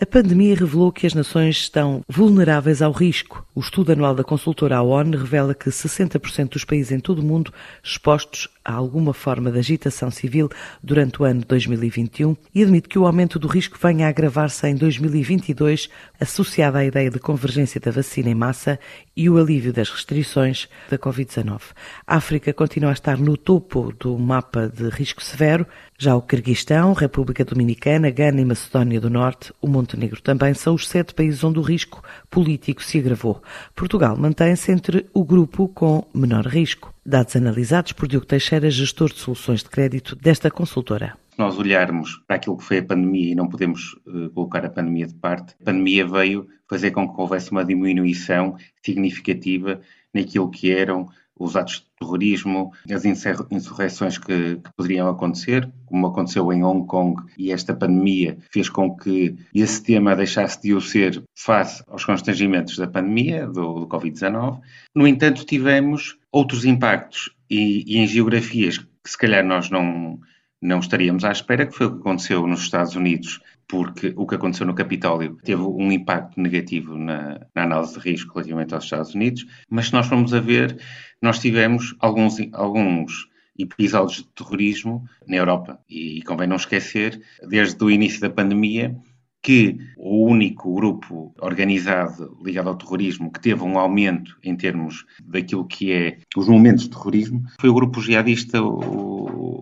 A pandemia revelou que as nações estão vulneráveis ao risco. O estudo anual da consultora ONU revela que 60% dos países em todo o mundo expostos a alguma forma de agitação civil durante o ano 2021 e admite que o aumento do risco venha a agravar-se em 2022, associado à ideia de convergência da vacina em massa e o alívio das restrições da Covid-19. A África continua a estar no topo do mapa de risco severo, já o Quirguistão, República Dominicana, Gana e Macedónia do Norte, o Montenegro também são os sete países onde o risco político se agravou. Portugal mantém-se entre o grupo com menor risco. Dados analisados por Diogo Teixeira, gestor de soluções de crédito desta consultora se nós olharmos para aquilo que foi a pandemia e não podemos uh, colocar a pandemia de parte, a pandemia veio fazer com que houvesse uma diminuição significativa naquilo que eram os atos de terrorismo, as insurreições que, que, poderiam acontecer, como aconteceu em Hong Kong, e esta pandemia fez com que esse tema deixasse de o ser face aos constrangimentos da pandemia, do, do Covid-19. No entanto, tivemos outros impactos e, e em geografias que se calhar nós não, não estaríamos à espera, que foi o que aconteceu nos Estados Unidos, porque o que aconteceu no Capitólio teve um impacto negativo na, na, análise de risco relativamente aos Estados Unidos, mas se nós formos a ver, nós tivemos alguns, alguns episódios de terrorismo na Europa. E, convém não esquecer, desde o início da pandemia, que o único grupo organizado ligado ao terrorismo que teve um aumento em termos daquilo que é os momentos de terrorismo foi o grupo jihadista, o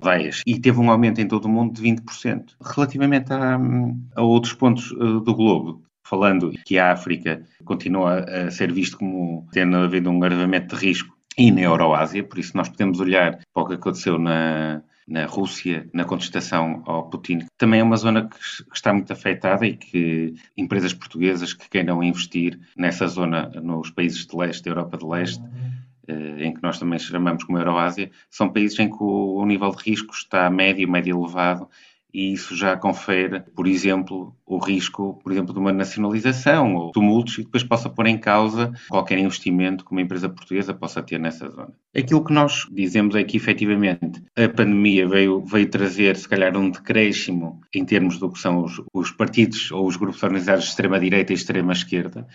Daesh, e teve um aumento em todo o mundo de 20%. Relativamente a, a outros pontos uh, do globo, falando que a África continua a ser visto como tendo havido um agravamento de risco e na Euroásia, por isso nós podemos olhar para o que aconteceu na, na Rússia, na contestação ao Putin. Também é uma zona que está muito afetada e que empresas portuguesas que queiram investir nessa zona, nos países de leste, da Europa de leste, eh, em que nós também chamamos como Euroásia, são países em que o nível de risco está médio, médio elevado e isso já confere, por exemplo, o risco, por exemplo, de uma nacionalização ou tumultos e depois possa pôr em causa qualquer investimento que uma empresa portuguesa possa ter nessa zona. Aquilo que nós dizemos é que, efetivamente, a pandemia veio, veio trazer, se calhar, um decréscimo em termos do que são os, os partidos ou os grupos organizados de extrema-direita e extrema-esquerda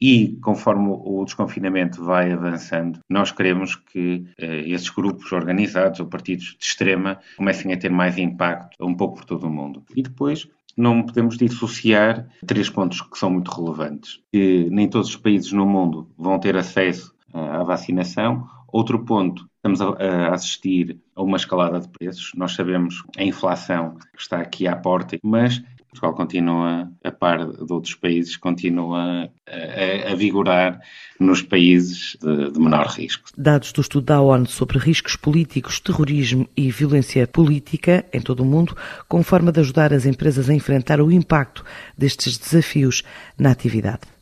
e conforme o desconfinamento vai avançando, nós queremos que eh, esses grupos organizados ou partidos de extrema comecem a ter mais impacto um pouco por todo o mundo. E depois não podemos dissociar três pontos que são muito relevantes. Que nem todos os países no mundo vão ter acesso à vacinação. Outro ponto, estamos a assistir a uma escalada de preços. Nós sabemos a inflação que está aqui à porta, mas Portugal continua, a par de outros países, continua a, a, a vigorar nos países de, de, menor risco. Dados do estudo da ONU sobre riscos políticos, terrorismo e violência política em todo o mundo, com forma de ajudar as empresas a enfrentar o impacto destes desafios na atividade.